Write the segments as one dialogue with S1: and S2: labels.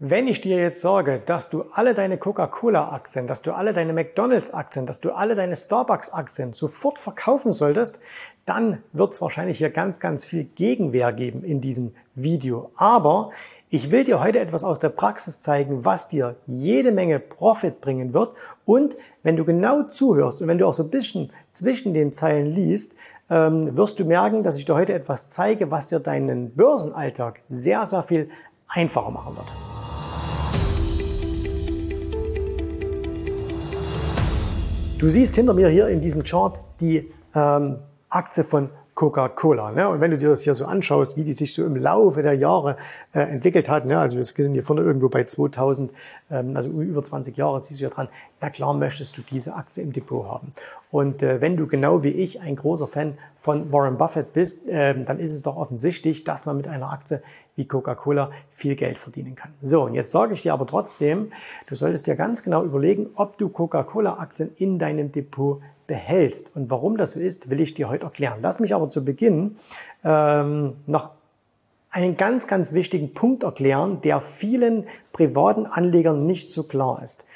S1: Wenn ich dir jetzt sage, dass du alle deine Coca-Cola-Aktien, dass du alle deine McDonalds-Aktien, dass du alle deine Starbucks-Aktien sofort verkaufen solltest, dann wird es wahrscheinlich hier ganz, ganz viel Gegenwehr geben in diesem Video. Aber ich will dir heute etwas aus der Praxis zeigen, was dir jede Menge Profit bringen wird. Und wenn du genau zuhörst und wenn du auch so ein bisschen zwischen den Zeilen liest, ähm, wirst du merken, dass ich dir heute etwas zeige, was dir deinen Börsenalltag sehr, sehr viel einfacher machen wird. Du siehst hinter mir hier in diesem Chart die ähm, Aktie von Coca-Cola. Ne? Und wenn du dir das hier so anschaust, wie die sich so im Laufe der Jahre äh, entwickelt hat, ne? also wir sind hier vorne irgendwo bei 2000, ähm, also über 20 Jahre siehst du ja dran, na klar möchtest du diese Aktie im Depot haben. Und äh, wenn du genau wie ich ein großer Fan von Warren Buffett bist, äh, dann ist es doch offensichtlich, dass man mit einer Aktie wie Coca-Cola viel Geld verdienen kann. So, und jetzt sage ich dir aber trotzdem, du solltest dir ganz genau überlegen, ob du Coca-Cola-Aktien in deinem Depot behältst. Und warum das so ist, will ich dir heute erklären. Lass mich aber zu Beginn ähm, noch einen ganz, ganz wichtigen Punkt erklären, der vielen privaten Anlegern nicht so klar ist.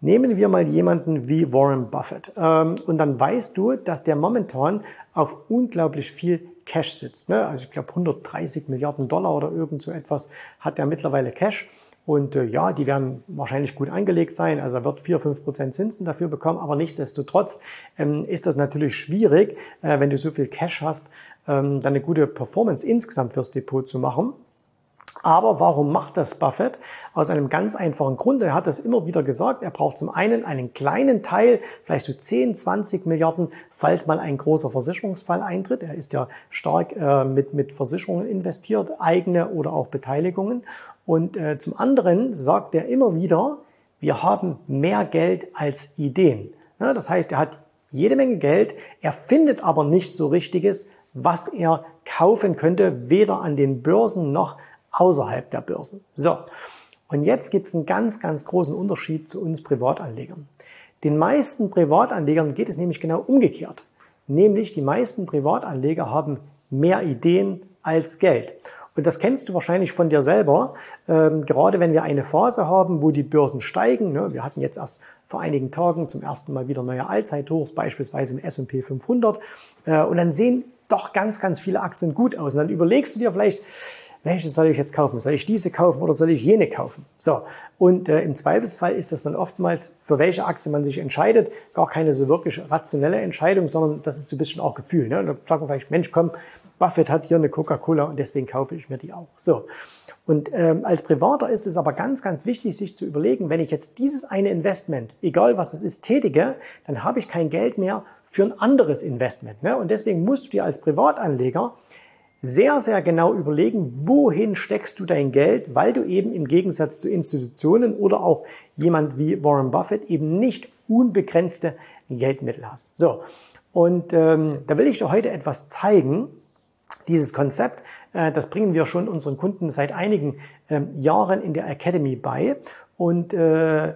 S1: Nehmen wir mal jemanden wie Warren Buffett ähm, und dann weißt du, dass der momentan auf unglaublich viel Cash sitzt. Ne? Also ich glaube 130 Milliarden Dollar oder irgend so etwas hat er mittlerweile Cash. Und äh, ja, die werden wahrscheinlich gut angelegt sein. Also er wird 4, 5 Prozent Zinsen dafür bekommen. Aber nichtsdestotrotz ähm, ist das natürlich schwierig, äh, wenn du so viel Cash hast, ähm, dann eine gute Performance insgesamt fürs Depot zu machen. Aber warum macht das Buffett? Aus einem ganz einfachen Grund. Er hat das immer wieder gesagt. Er braucht zum einen einen kleinen Teil, vielleicht so 10, 20 Milliarden, falls mal ein großer Versicherungsfall eintritt. Er ist ja stark äh, mit, mit Versicherungen investiert, eigene oder auch Beteiligungen. Und äh, zum anderen sagt er immer wieder, wir haben mehr Geld als Ideen. Ja, das heißt, er hat jede Menge Geld, er findet aber nicht so richtiges, was er kaufen könnte, weder an den Börsen noch außerhalb der Börsen. So, und jetzt gibt es einen ganz, ganz großen Unterschied zu uns Privatanlegern. Den meisten Privatanlegern geht es nämlich genau umgekehrt. Nämlich die meisten Privatanleger haben mehr Ideen als Geld. Und das kennst du wahrscheinlich von dir selber, ähm, gerade wenn wir eine Phase haben, wo die Börsen steigen. Ne? Wir hatten jetzt erst vor einigen Tagen zum ersten Mal wieder neue Allzeithochs, beispielsweise im S&P 500. Äh, und dann sehen doch ganz, ganz viele Aktien gut aus. Und dann überlegst du dir vielleicht, welche soll ich jetzt kaufen? Soll ich diese kaufen oder soll ich jene kaufen? So. Und äh, im Zweifelsfall ist das dann oftmals, für welche Aktie man sich entscheidet, gar keine so wirklich rationelle Entscheidung, sondern das ist so ein bisschen auch Gefühl. Ne? Da sagt man vielleicht, Mensch, komm, Buffett hat hier eine Coca-Cola und deswegen kaufe ich mir die auch. So. Und ähm, als Privater ist es aber ganz, ganz wichtig, sich zu überlegen, wenn ich jetzt dieses eine Investment, egal was das ist, tätige, dann habe ich kein Geld mehr für ein anderes Investment. Ne? Und deswegen musst du dir als Privatanleger sehr, sehr genau überlegen, wohin steckst du dein Geld, weil du eben im Gegensatz zu Institutionen oder auch jemand wie Warren Buffett eben nicht unbegrenzte Geldmittel hast. So, und ähm, da will ich dir heute etwas zeigen. Dieses Konzept, äh, das bringen wir schon unseren Kunden seit einigen ähm, Jahren in der Academy bei. Und äh,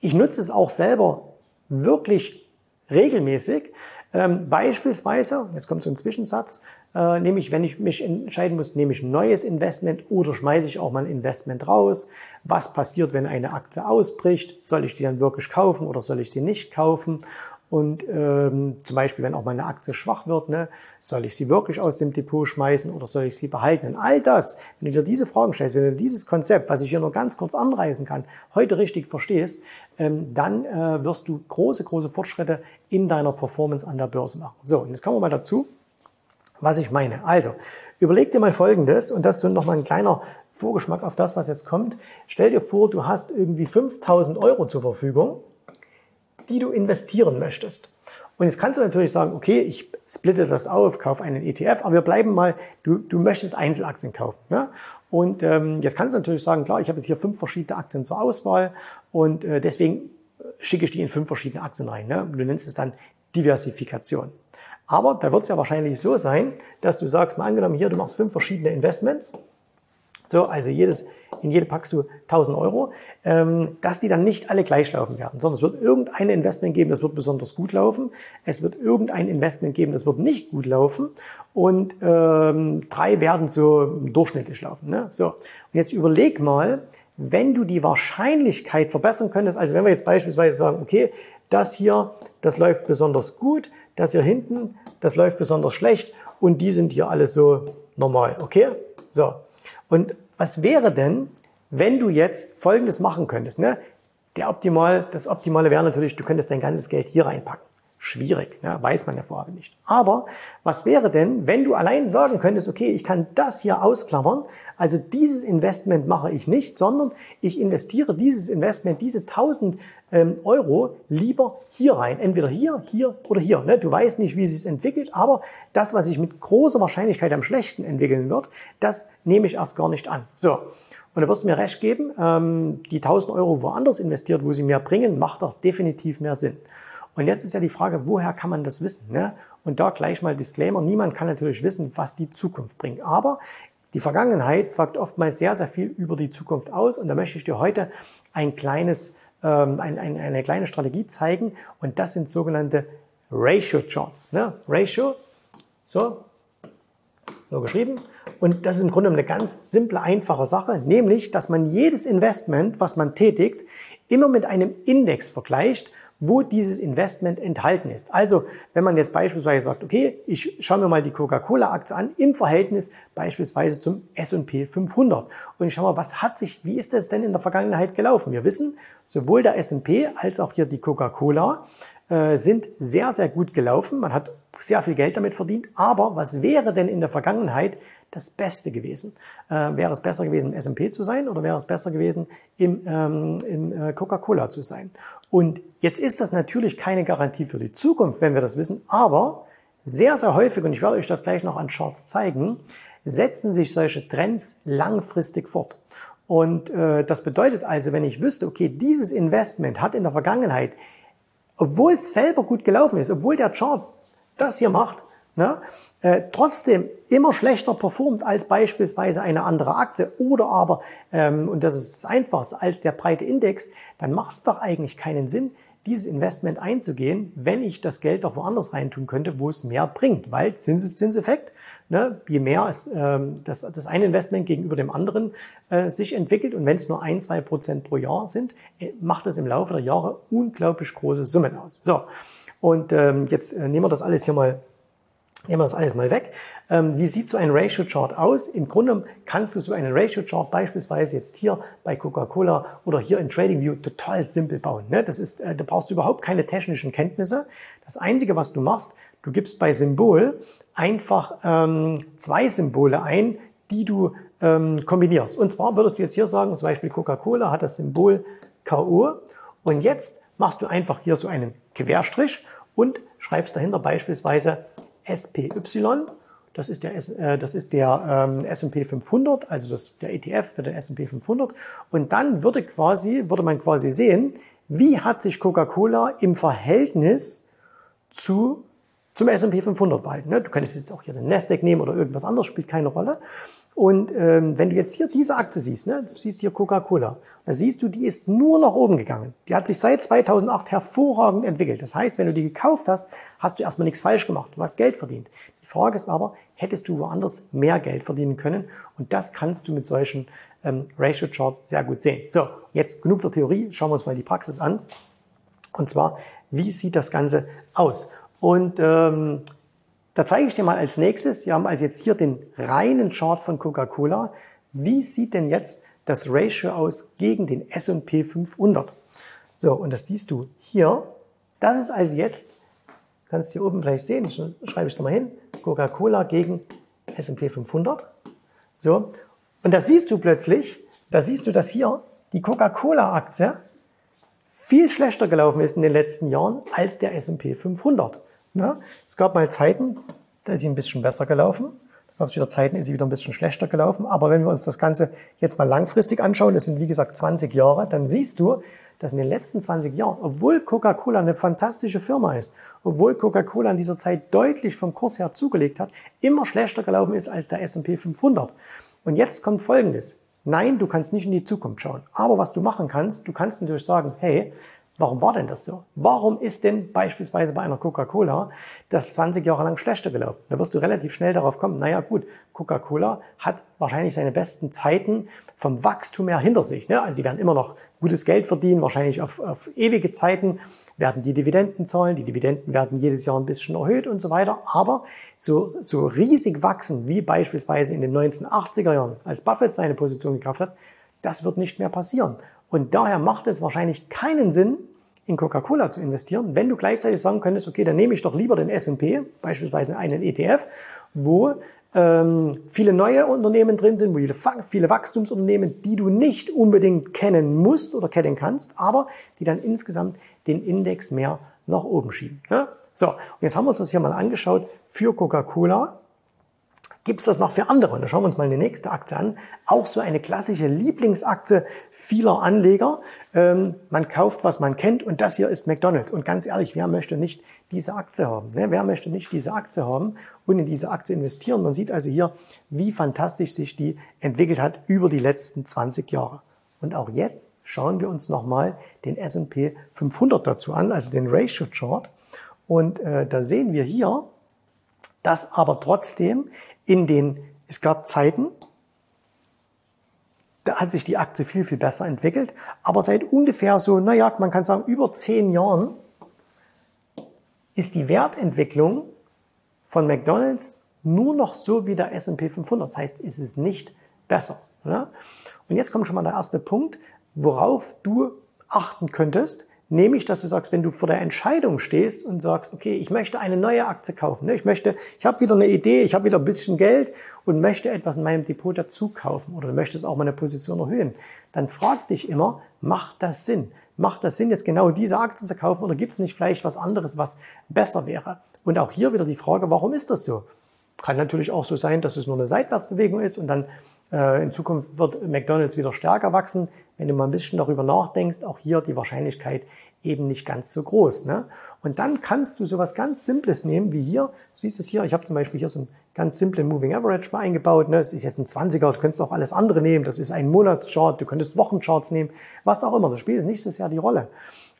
S1: ich nutze es auch selber wirklich regelmäßig. Ähm, beispielsweise, jetzt kommt so ein Zwischensatz, äh, nämlich wenn ich mich entscheiden muss, nehme ich ein neues Investment oder schmeiße ich auch mal ein Investment raus? Was passiert, wenn eine Aktie ausbricht? Soll ich die dann wirklich kaufen oder soll ich sie nicht kaufen? Und ähm, zum Beispiel, wenn auch mal eine Aktie schwach wird, ne, soll ich sie wirklich aus dem Depot schmeißen oder soll ich sie behalten? Und all das, wenn du dir diese Fragen stellst, wenn du dieses Konzept, was ich hier nur ganz kurz anreißen kann, heute richtig verstehst, ähm, dann äh, wirst du große, große Fortschritte in deiner Performance an der Börse machen. So, und jetzt kommen wir mal dazu, was ich meine. Also, überleg dir mal Folgendes und das ist noch mal ein kleiner Vorgeschmack auf das, was jetzt kommt. Stell dir vor, du hast irgendwie 5000 Euro zur Verfügung die du investieren möchtest. Und jetzt kannst du natürlich sagen, okay, ich splitte das auf, kaufe einen ETF, aber wir bleiben mal, du, du möchtest Einzelaktien kaufen. Ja? Und ähm, jetzt kannst du natürlich sagen, klar, ich habe jetzt hier fünf verschiedene Aktien zur Auswahl und äh, deswegen schicke ich die in fünf verschiedene Aktien rein. Ne? Du nennst es dann Diversifikation. Aber da wird es ja wahrscheinlich so sein, dass du sagst, mal angenommen hier, du machst fünf verschiedene Investments. So, also jedes in jede packst du 1000 Euro, ähm, dass die dann nicht alle gleich laufen werden, sondern es wird irgendein Investment geben, das wird besonders gut laufen, es wird irgendein Investment geben, das wird nicht gut laufen und ähm, drei werden so durchschnittlich laufen. Ne? So, und jetzt überleg mal, wenn du die Wahrscheinlichkeit verbessern könntest, also wenn wir jetzt beispielsweise sagen, okay, das hier, das läuft besonders gut, das hier hinten, das läuft besonders schlecht und die sind hier alle so normal, okay? So. Und was wäre denn, wenn du jetzt Folgendes machen könntest, ne? Der optimal, das Optimale wäre natürlich, du könntest dein ganzes Geld hier reinpacken. Schwierig, ne? weiß man ja vorher nicht. Aber was wäre denn, wenn du allein sagen könntest, okay, ich kann das hier ausklammern, also dieses Investment mache ich nicht, sondern ich investiere dieses Investment, diese 1000 ähm, Euro lieber hier rein. Entweder hier, hier oder hier. Ne? Du weißt nicht, wie es sich entwickelt, aber das, was sich mit großer Wahrscheinlichkeit am schlechten entwickeln wird, das nehme ich erst gar nicht an. So. Und da wirst du mir recht geben, ähm, die 1000 Euro woanders investiert, wo sie mehr bringen, macht doch definitiv mehr Sinn. Und jetzt ist ja die Frage, woher kann man das wissen? Ne? Und da gleich mal Disclaimer, niemand kann natürlich wissen, was die Zukunft bringt. Aber die Vergangenheit sagt oftmals sehr, sehr viel über die Zukunft aus. Und da möchte ich dir heute ein kleines, ähm, ein, ein, eine kleine Strategie zeigen. Und das sind sogenannte Ratio Charts. Ne? Ratio, so, so geschrieben. Und das ist im Grunde eine ganz simple, einfache Sache, nämlich, dass man jedes Investment, was man tätigt, immer mit einem Index vergleicht wo dieses Investment enthalten ist. Also, wenn man jetzt beispielsweise sagt, okay, ich schaue mir mal die Coca-Cola-Aktie an im Verhältnis beispielsweise zum S&P 500 und ich schaue mal, was hat sich, wie ist das denn in der Vergangenheit gelaufen? Wir wissen, sowohl der S&P als auch hier die Coca-Cola äh, sind sehr, sehr gut gelaufen. Man hat sehr viel Geld damit verdient. Aber was wäre denn in der Vergangenheit das Beste gewesen? Äh, wäre es besser gewesen, im S&P zu sein oder wäre es besser gewesen, im, ähm, in äh, Coca-Cola zu sein? Und jetzt ist das natürlich keine Garantie für die Zukunft, wenn wir das wissen, aber sehr, sehr häufig, und ich werde euch das gleich noch an Charts zeigen, setzen sich solche Trends langfristig fort. Und äh, das bedeutet also, wenn ich wüsste, okay, dieses Investment hat in der Vergangenheit, obwohl es selber gut gelaufen ist, obwohl der Chart das hier macht, ne, äh, trotzdem immer schlechter performt als beispielsweise eine andere Aktie oder aber, ähm, und das ist das Einfachste, als der breite Index, dann macht es doch eigentlich keinen Sinn, dieses Investment einzugehen, wenn ich das Geld doch woanders reintun könnte, wo es mehr bringt. Weil Zinseszinseffekt, ne, je mehr es, ähm, das, das eine Investment gegenüber dem anderen äh, sich entwickelt und wenn es nur ein, zwei Prozent pro Jahr sind, äh, macht es im Laufe der Jahre unglaublich große Summen aus. So, und ähm, jetzt äh, nehmen wir das alles hier mal Nehmen wir das alles mal weg. Ähm, wie sieht so ein Ratio-Chart aus? Im Grunde kannst du so einen Ratio-Chart beispielsweise jetzt hier bei Coca-Cola oder hier in TradingView total simpel bauen. Ne? Das ist, äh, da brauchst du überhaupt keine technischen Kenntnisse. Das Einzige, was du machst, du gibst bei Symbol einfach ähm, zwei Symbole ein, die du ähm, kombinierst. Und zwar würdest du jetzt hier sagen, zum Beispiel Coca-Cola hat das Symbol KO und jetzt machst du einfach hier so einen Querstrich und schreibst dahinter beispielsweise SPY. Das ist der, äh, das ist der ähm, S&P 500, also das, der ETF für den S&P 500. Und dann würde quasi, würde man quasi sehen, wie hat sich Coca-Cola im Verhältnis zu zum S&P 500 verhalten. Ne? Du könntest jetzt auch hier den Nasdaq nehmen oder irgendwas anderes, spielt keine Rolle. Und ähm, wenn du jetzt hier diese Aktie siehst, ne, du siehst hier Coca-Cola, da siehst du, die ist nur nach oben gegangen. Die hat sich seit 2008 hervorragend entwickelt. Das heißt, wenn du die gekauft hast, hast du erstmal nichts falsch gemacht. Du hast Geld verdient. Die Frage ist aber, hättest du woanders mehr Geld verdienen können? Und das kannst du mit solchen ähm, Ratio-Charts sehr gut sehen. So, jetzt genug der Theorie, schauen wir uns mal die Praxis an. Und zwar, wie sieht das Ganze aus? Und ähm, da zeige ich dir mal als nächstes, wir haben also jetzt hier den reinen Chart von Coca-Cola. Wie sieht denn jetzt das Ratio aus gegen den S&P 500? So, und das siehst du hier. Das ist also jetzt, kannst du hier oben vielleicht sehen, schreibe ich es mal hin, Coca-Cola gegen S&P 500. So, und da siehst du plötzlich, da siehst du, dass hier die Coca-Cola-Aktie viel schlechter gelaufen ist in den letzten Jahren als der S&P 500. Ne? Es gab mal Zeiten, da ist sie ein bisschen besser gelaufen. Da gab es wieder Zeiten, ist sie wieder ein bisschen schlechter gelaufen. Aber wenn wir uns das Ganze jetzt mal langfristig anschauen, das sind wie gesagt 20 Jahre, dann siehst du, dass in den letzten 20 Jahren, obwohl Coca-Cola eine fantastische Firma ist, obwohl Coca-Cola in dieser Zeit deutlich vom Kurs her zugelegt hat, immer schlechter gelaufen ist als der S&P 500. Und jetzt kommt Folgendes. Nein, du kannst nicht in die Zukunft schauen. Aber was du machen kannst, du kannst natürlich sagen, hey, Warum war denn das so? Warum ist denn beispielsweise bei einer Coca-Cola das 20 Jahre lang schlechter gelaufen? Da wirst du relativ schnell darauf kommen, naja gut, Coca-Cola hat wahrscheinlich seine besten Zeiten vom Wachstum her hinter sich. Ne? Also die werden immer noch gutes Geld verdienen, wahrscheinlich auf, auf ewige Zeiten, werden die Dividenden zahlen, die Dividenden werden jedes Jahr ein bisschen erhöht und so weiter. Aber so, so riesig wachsen, wie beispielsweise in den 1980er Jahren, als Buffett seine Position gekauft hat, das wird nicht mehr passieren. Und daher macht es wahrscheinlich keinen Sinn, in Coca-Cola zu investieren, wenn du gleichzeitig sagen könntest, okay, dann nehme ich doch lieber den S&P, beispielsweise einen ETF, wo ähm, viele neue Unternehmen drin sind, wo viele, viele Wachstumsunternehmen, die du nicht unbedingt kennen musst oder kennen kannst, aber die dann insgesamt den Index mehr nach oben schieben. Ja? So, und jetzt haben wir uns das hier mal angeschaut für Coca-Cola. Gibt es das noch für andere? Und da schauen wir uns mal die nächste Aktie an. Auch so eine klassische Lieblingsaktie vieler Anleger. Ähm, man kauft, was man kennt und das hier ist McDonald's. Und ganz ehrlich, wer möchte nicht diese Aktie haben? Ne? Wer möchte nicht diese Aktie haben und in diese Aktie investieren? Man sieht also hier, wie fantastisch sich die entwickelt hat über die letzten 20 Jahre. Und auch jetzt schauen wir uns nochmal den S&P 500 dazu an, also den Ratio Chart. Und äh, da sehen wir hier, dass aber trotzdem in den, es gab Zeiten, da hat sich die Aktie viel, viel besser entwickelt. Aber seit ungefähr so, naja, man kann sagen, über zehn Jahren ist die Wertentwicklung von McDonald's nur noch so wie der S&P 500. Das heißt, ist es nicht besser. Ja? Und jetzt kommt schon mal der erste Punkt, worauf du achten könntest, Nämlich, dass du sagst, wenn du vor der Entscheidung stehst und sagst, okay, ich möchte eine neue Aktie kaufen. Ne? Ich möchte, ich habe wieder eine Idee, ich habe wieder ein bisschen Geld und möchte etwas in meinem Depot dazu kaufen oder du möchtest auch meine Position erhöhen. Dann frag dich immer, macht das Sinn? Macht das Sinn, jetzt genau diese Aktie zu kaufen oder gibt es nicht vielleicht was anderes, was besser wäre? Und auch hier wieder die Frage, warum ist das so? Kann natürlich auch so sein, dass es nur eine Seitwärtsbewegung ist und dann in Zukunft wird McDonald's wieder stärker wachsen. Wenn du mal ein bisschen darüber nachdenkst, auch hier die Wahrscheinlichkeit eben nicht ganz so groß. Ne? Und dann kannst du sowas ganz Simples nehmen, wie hier. Du siehst es hier, ich habe zum Beispiel hier so einen ganz simplen Moving Average mal eingebaut. Ne? Das ist jetzt ein 20er, du könntest auch alles andere nehmen. Das ist ein Monatschart, du könntest Wochencharts nehmen, was auch immer. Das spielt nicht so sehr die Rolle.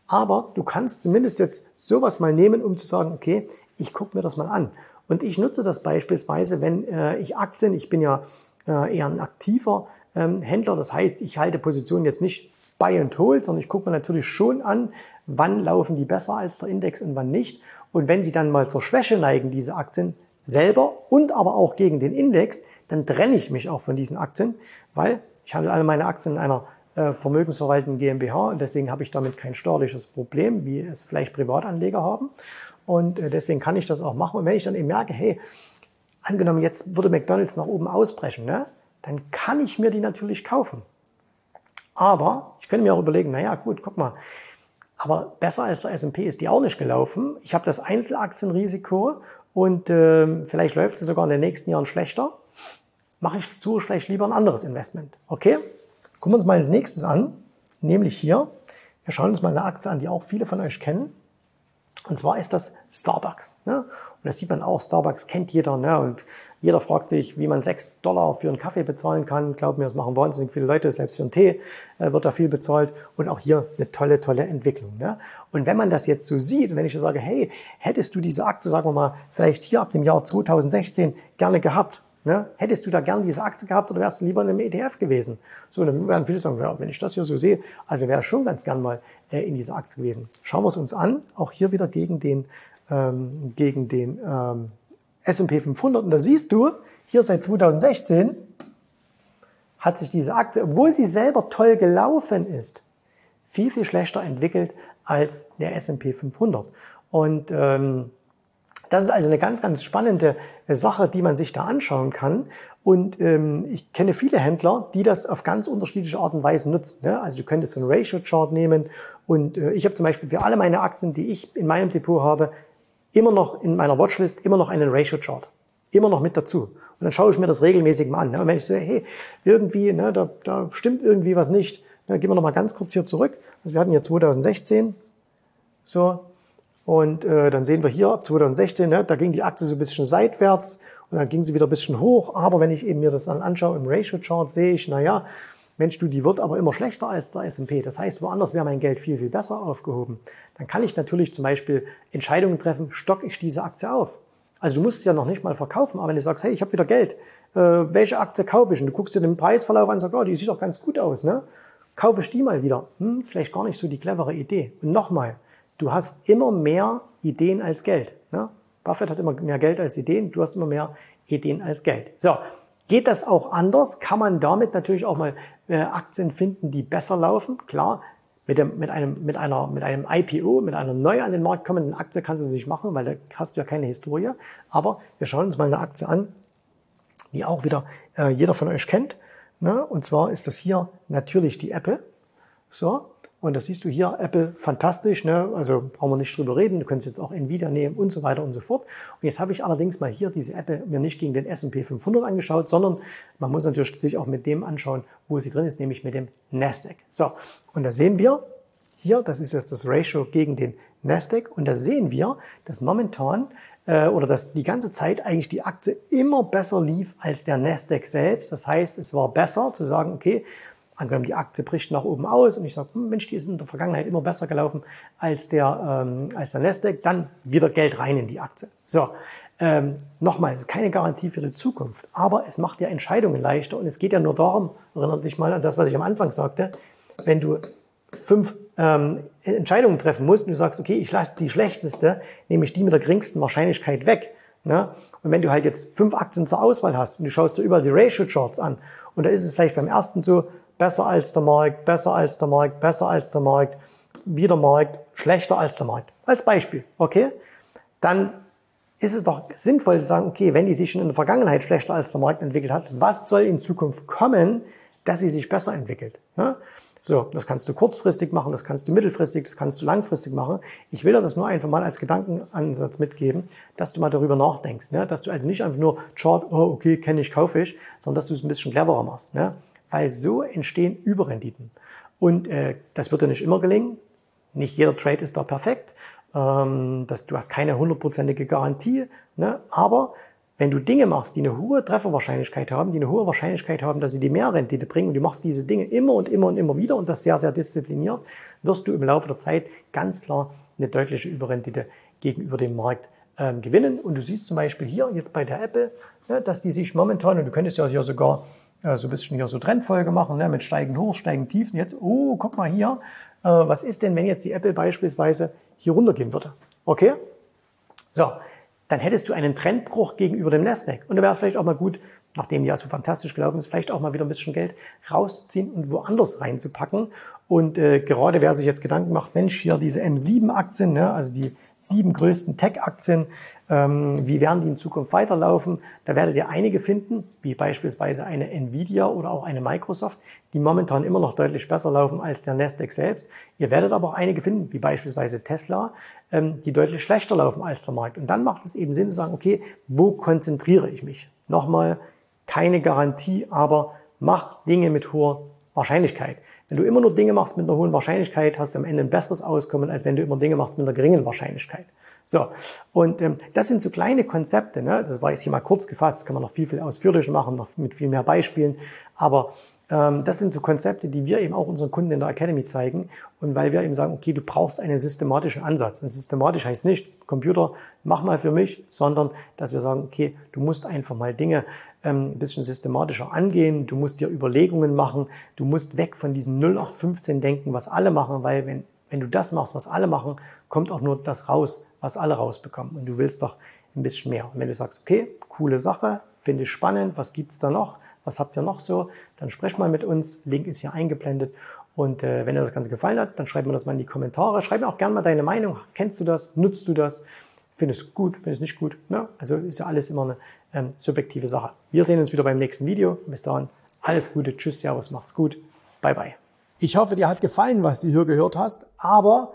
S1: Aber du kannst zumindest jetzt sowas mal nehmen, um zu sagen, okay, ich gucke mir das mal an. Und ich nutze das beispielsweise, wenn äh, ich Aktien, ich bin ja äh, eher ein aktiver ähm, Händler. Das heißt, ich halte Positionen jetzt nicht buy and hold, sondern ich gucke mir natürlich schon an, wann laufen die besser als der Index und wann nicht. Und wenn sie dann mal zur Schwäche neigen, diese Aktien selber und aber auch gegen den Index, dann trenne ich mich auch von diesen Aktien, weil ich handle alle meine Aktien in einer äh, vermögensverwaltenden GmbH und deswegen habe ich damit kein steuerliches Problem, wie es vielleicht Privatanleger haben. Und äh, deswegen kann ich das auch machen. Und wenn ich dann eben merke, hey, angenommen, jetzt würde McDonald's nach oben ausbrechen, ne? dann kann ich mir die natürlich kaufen. Aber ich könnte mir auch überlegen, naja, gut, guck mal, aber besser als der S&P ist die auch nicht gelaufen. Ich habe das Einzelaktienrisiko und äh, vielleicht läuft es sogar in den nächsten Jahren schlechter. Mache ich, suche vielleicht lieber ein anderes Investment. Okay? Gucken wir uns mal als nächstes an, nämlich hier. Wir schauen uns mal eine Aktie an, die auch viele von euch kennen. Und zwar ist das Starbucks. Ne? Und das sieht man auch, Starbucks kennt jeder. Ne? Und jeder fragt sich, wie man sechs Dollar für einen Kaffee bezahlen kann. Glaub mir, das machen wahnsinnig viele Leute. Selbst für einen Tee äh, wird da viel bezahlt. Und auch hier eine tolle, tolle Entwicklung. Ne? Und wenn man das jetzt so sieht, wenn ich so sage, hey, hättest du diese Aktie, sagen wir mal, vielleicht hier ab dem Jahr 2016 gerne gehabt, Ne? Hättest du da gern diese Aktie gehabt oder wärst du lieber in einem ETF gewesen? So, dann werden viele sagen, ja, wenn ich das hier so sehe, also wäre schon ganz gern mal äh, in dieser Aktie gewesen. Schauen wir es uns an, auch hier wieder gegen den, ähm, den ähm, S&P 500. Und da siehst du, hier seit 2016 hat sich diese Aktie, obwohl sie selber toll gelaufen ist, viel, viel schlechter entwickelt als der S&P 500. Und ähm, das ist also eine ganz, ganz spannende äh, Sache, die man sich da anschauen kann. Und ähm, ich kenne viele Händler, die das auf ganz unterschiedliche Art und Weise nutzen. Ne? Also du könntest so einen Ratio-Chart nehmen. Und äh, ich habe zum Beispiel für alle meine Aktien, die ich in meinem Depot habe, immer noch in meiner Watchlist immer noch einen Ratio-Chart. Immer noch mit dazu. Und dann schaue ich mir das regelmäßig mal an. Ne? Und wenn ich so, hey, irgendwie, ne, da, da stimmt irgendwie was nicht, dann gehen wir noch mal ganz kurz hier zurück. Also wir hatten hier 2016, so, und äh, dann sehen wir hier ab 2016, ne, da ging die Aktie so ein bisschen seitwärts und dann ging sie wieder ein bisschen hoch. Aber wenn ich eben mir das dann anschaue im Ratio-Chart, sehe ich, naja, Mensch, du, die wird aber immer schlechter als der S&P. Das heißt, woanders wäre mein Geld viel, viel besser aufgehoben. Dann kann ich natürlich zum Beispiel Entscheidungen treffen, stocke ich diese Aktie auf. Also du musst es ja noch nicht mal verkaufen, aber wenn du sagst, hey, ich habe wieder Geld, äh, welche Aktie kaufe ich? Und du guckst dir den Preisverlauf an und sagst, oh, die sieht doch ganz gut aus, ne? Kaufe ich die mal wieder? Hm, ist vielleicht gar nicht so die clevere Idee. Und nochmal, du hast immer mehr Ideen als Geld. Ne? Buffett hat immer mehr Geld als Ideen, du hast immer mehr Ideen als Geld. So, geht das auch anders? Kann man damit natürlich auch mal äh, Aktien finden, die besser laufen? Klar, mit, dem, mit, einem, mit, einer, mit einem IPO, mit einer neu an den Markt kommenden Aktie kannst du es nicht machen, weil da hast du ja keine Historie. Aber wir schauen uns mal eine Aktie an, die auch wieder äh, jeder von euch kennt. Ne? Und zwar ist das hier natürlich die Apple. So, und das siehst du hier, Apple fantastisch, ne? also brauchen wir nicht drüber reden, du könntest jetzt auch Nvidia nehmen und so weiter und so fort. Und jetzt habe ich allerdings mal hier diese Apple mir nicht gegen den S&P 500 angeschaut, sondern man muss natürlich sich auch mit dem anschauen, wo sie drin ist, nämlich mit dem Nasdaq. So, und da sehen wir hier, das ist jetzt das Ratio gegen den Nasdaq und da sehen wir, dass momentan äh, oder dass die ganze Zeit eigentlich die Aktie immer besser lief als der Nasdaq selbst. Das heißt, es war besser zu sagen, okay, angenommen die Aktie bricht nach oben aus und ich sage, hm, Mensch, die ist in der Vergangenheit immer besser gelaufen als der, ähm, als der Nasdaq, dann wieder Geld rein in die Aktie. So, ähm, nochmal, es ist keine Garantie für die Zukunft, aber es macht dir Entscheidungen leichter und es geht ja nur darum, erinnert dich mal an das, was ich am Anfang sagte, wenn du fünf ähm, Entscheidungen treffen musst und du sagst, okay, ich lasse die schlechteste, nämlich die mit der geringsten Wahrscheinlichkeit weg. Ne? Und wenn du halt jetzt fünf Aktien zur Auswahl hast und du schaust dir überall die Ratio-Charts an und da ist es vielleicht beim ersten so, besser als der Markt, besser als der Markt, besser als der Markt, wieder Markt, schlechter als der Markt. Als Beispiel, okay? Dann ist es doch sinnvoll zu sagen, okay, wenn die sich schon in der Vergangenheit schlechter als der Markt entwickelt hat, was soll in Zukunft kommen, dass sie sich besser entwickelt? Ne? So, das kannst du kurzfristig machen, das kannst du mittelfristig, das kannst du langfristig machen. Ich will dir das nur einfach mal als Gedankenansatz mitgeben, dass du mal darüber nachdenkst, ne? dass du also nicht einfach nur Chart, oh, okay, kenne ich, kaufe ich, sondern dass du es ein bisschen cleverer machst. Ne? Weil so entstehen Überrenditen. Und äh, das wird dir nicht immer gelingen. Nicht jeder Trade ist da perfekt. Ähm, das, du hast keine hundertprozentige Garantie. Ne? Aber wenn du Dinge machst, die eine hohe Trefferwahrscheinlichkeit haben, die eine hohe Wahrscheinlichkeit haben, dass sie dir mehr Rendite bringen und du machst diese Dinge immer und immer und immer wieder und das sehr, sehr diszipliniert, wirst du im Laufe der Zeit ganz klar eine deutliche Überrendite gegenüber dem Markt ähm, gewinnen. Und du siehst zum Beispiel hier jetzt bei der Apple, ne, dass die sich momentan, und du könntest ja sogar äh, so ein bisschen hier so Trendfolge machen, ne, mit steigen hoch, steigen tief. Und jetzt, oh, guck mal hier, äh, was ist denn, wenn jetzt die Apple beispielsweise hier runtergehen würde? Okay? So, dann hättest du einen Trendbruch gegenüber dem Nasdaq. Und da wäre es vielleicht auch mal gut, nachdem die ja so fantastisch gelaufen ist, vielleicht auch mal wieder ein bisschen Geld rauszuziehen und woanders reinzupacken. Und äh, gerade wer sich jetzt Gedanken macht, Mensch, hier diese M7-Aktien, ne, also die sieben größten Tech-Aktien, ähm, wie werden die in Zukunft weiterlaufen? Da werdet ihr einige finden, wie beispielsweise eine Nvidia oder auch eine Microsoft, die momentan immer noch deutlich besser laufen als der Nasdaq selbst. Ihr werdet aber auch einige finden, wie beispielsweise Tesla, ähm, die deutlich schlechter laufen als der Markt. Und dann macht es eben Sinn zu sagen, okay, wo konzentriere ich mich? Nochmal, keine Garantie, aber mach Dinge mit hoher Wahrscheinlichkeit. Wenn du immer nur Dinge machst mit einer hohen Wahrscheinlichkeit, hast du am Ende ein besseres Auskommen, als wenn du immer Dinge machst mit einer geringen Wahrscheinlichkeit. So, und ähm, das sind so kleine Konzepte, ne? das war jetzt hier mal kurz gefasst, das kann man noch viel, viel ausführlicher machen, noch mit viel mehr Beispielen, aber das sind so Konzepte, die wir eben auch unseren Kunden in der Academy zeigen und weil wir eben sagen, okay, du brauchst einen systematischen Ansatz. Und systematisch heißt nicht, Computer, mach mal für mich, sondern dass wir sagen, okay, du musst einfach mal Dinge ähm, ein bisschen systematischer angehen, du musst dir Überlegungen machen, du musst weg von diesem 0815 denken, was alle machen, weil wenn, wenn du das machst, was alle machen, kommt auch nur das raus, was alle rausbekommen. Und du willst doch ein bisschen mehr. Und wenn du sagst, okay, coole Sache, finde ich spannend, was gibt's da noch? Was habt ihr noch so? Dann sprecht mal mit uns. Link ist hier eingeblendet. Und äh, wenn dir das Ganze gefallen hat, dann schreib mir das mal in die Kommentare. Schreib mir auch gerne mal deine Meinung. Kennst du das? Nutzt du das? Findest du gut? Findest du nicht gut? Ja, also ist ja alles immer eine ähm, subjektive Sache. Wir sehen uns wieder beim nächsten Video. Bis dahin, alles Gute, tschüss, servus, macht's gut, bye bye. Ich hoffe, dir hat gefallen, was du hier gehört hast, aber